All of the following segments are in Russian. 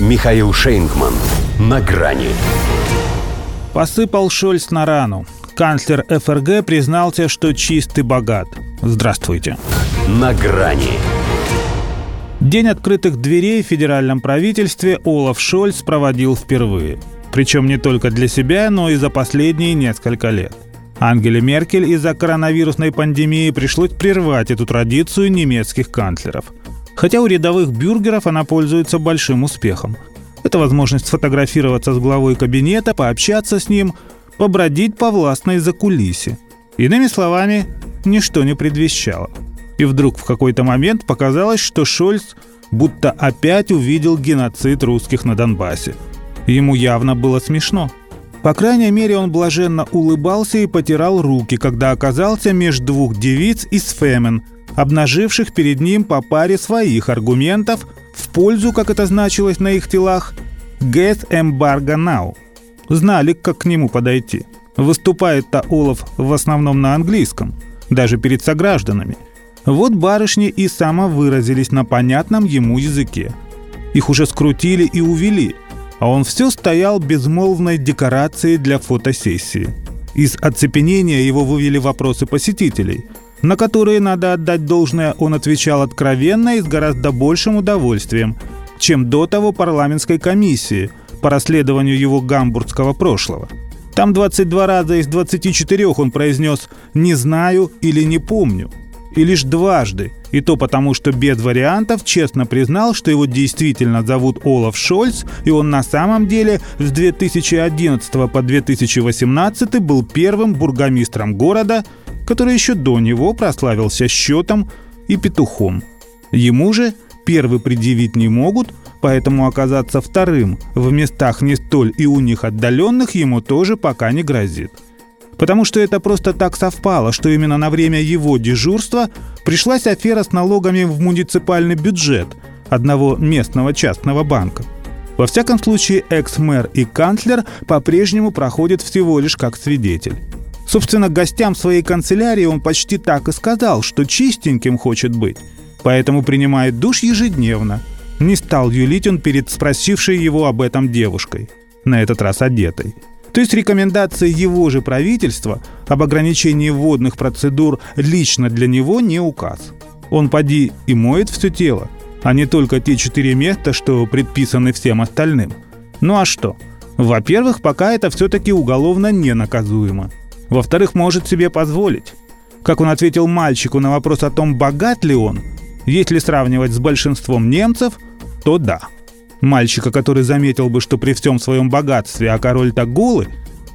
Михаил Шейнгман. На грани. Посыпал Шольц на рану. Канцлер ФРГ признался, что чист и богат. Здравствуйте. На грани. День открытых дверей в федеральном правительстве Олаф Шольц проводил впервые. Причем не только для себя, но и за последние несколько лет. Ангеле Меркель из-за коронавирусной пандемии пришлось прервать эту традицию немецких канцлеров. Хотя у рядовых бюргеров она пользуется большим успехом. Это возможность сфотографироваться с главой кабинета, пообщаться с ним, побродить по властной закулисе. Иными словами, ничто не предвещало. И вдруг в какой-то момент показалось, что Шольц будто опять увидел геноцид русских на Донбассе. Ему явно было смешно – по крайней мере, он блаженно улыбался и потирал руки, когда оказался между двух девиц из Фемен, обнаживших перед ним по паре своих аргументов в пользу, как это значилось на их телах, «Get embargo now». Знали, как к нему подойти. Выступает-то Олаф в основном на английском, даже перед согражданами. Вот барышни и самовыразились на понятном ему языке. Их уже скрутили и увели – а он все стоял безмолвной декорацией для фотосессии. Из оцепенения его вывели вопросы посетителей, на которые, надо отдать должное, он отвечал откровенно и с гораздо большим удовольствием, чем до того парламентской комиссии по расследованию его гамбургского прошлого. Там 22 раза из 24 он произнес «не знаю» или «не помню», и лишь дважды, и то потому, что без вариантов честно признал, что его действительно зовут Олаф Шольц, и он на самом деле с 2011 по 2018 был первым бургомистром города, который еще до него прославился счетом и петухом. Ему же первый предъявить не могут, поэтому оказаться вторым в местах не столь и у них отдаленных ему тоже пока не грозит. Потому что это просто так совпало, что именно на время его дежурства пришлась афера с налогами в муниципальный бюджет одного местного частного банка. Во всяком случае, экс-мэр и канцлер по-прежнему проходят всего лишь как свидетель. Собственно, гостям своей канцелярии он почти так и сказал, что чистеньким хочет быть, поэтому принимает душ ежедневно. Не стал юлить он перед спросившей его об этом девушкой, на этот раз одетой. То есть рекомендация его же правительства об ограничении водных процедур лично для него не указ. Он поди и моет все тело, а не только те четыре места, что предписаны всем остальным. Ну а что? Во-первых, пока это все-таки уголовно не наказуемо. Во-вторых, может себе позволить. Как он ответил мальчику на вопрос о том, богат ли он, если сравнивать с большинством немцев, то да – Мальчика, который заметил бы, что при всем своем богатстве, а король-то голый,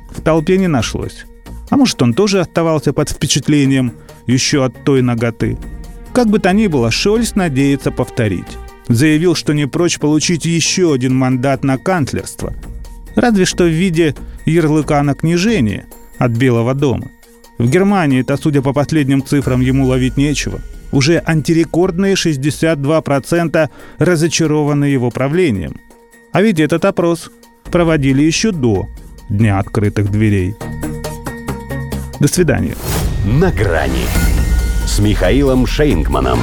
в толпе не нашлось. А может, он тоже оставался под впечатлением еще от той ноготы. Как бы то ни было, Шольц надеется повторить. Заявил, что не прочь получить еще один мандат на канцлерство. Разве что в виде ярлыка на княжение от Белого дома. В Германии-то, судя по последним цифрам, ему ловить нечего – уже антирекордные 62% разочарованы его правлением. А ведь этот опрос проводили еще до Дня открытых дверей. До свидания. На грани с Михаилом Шейнгманом.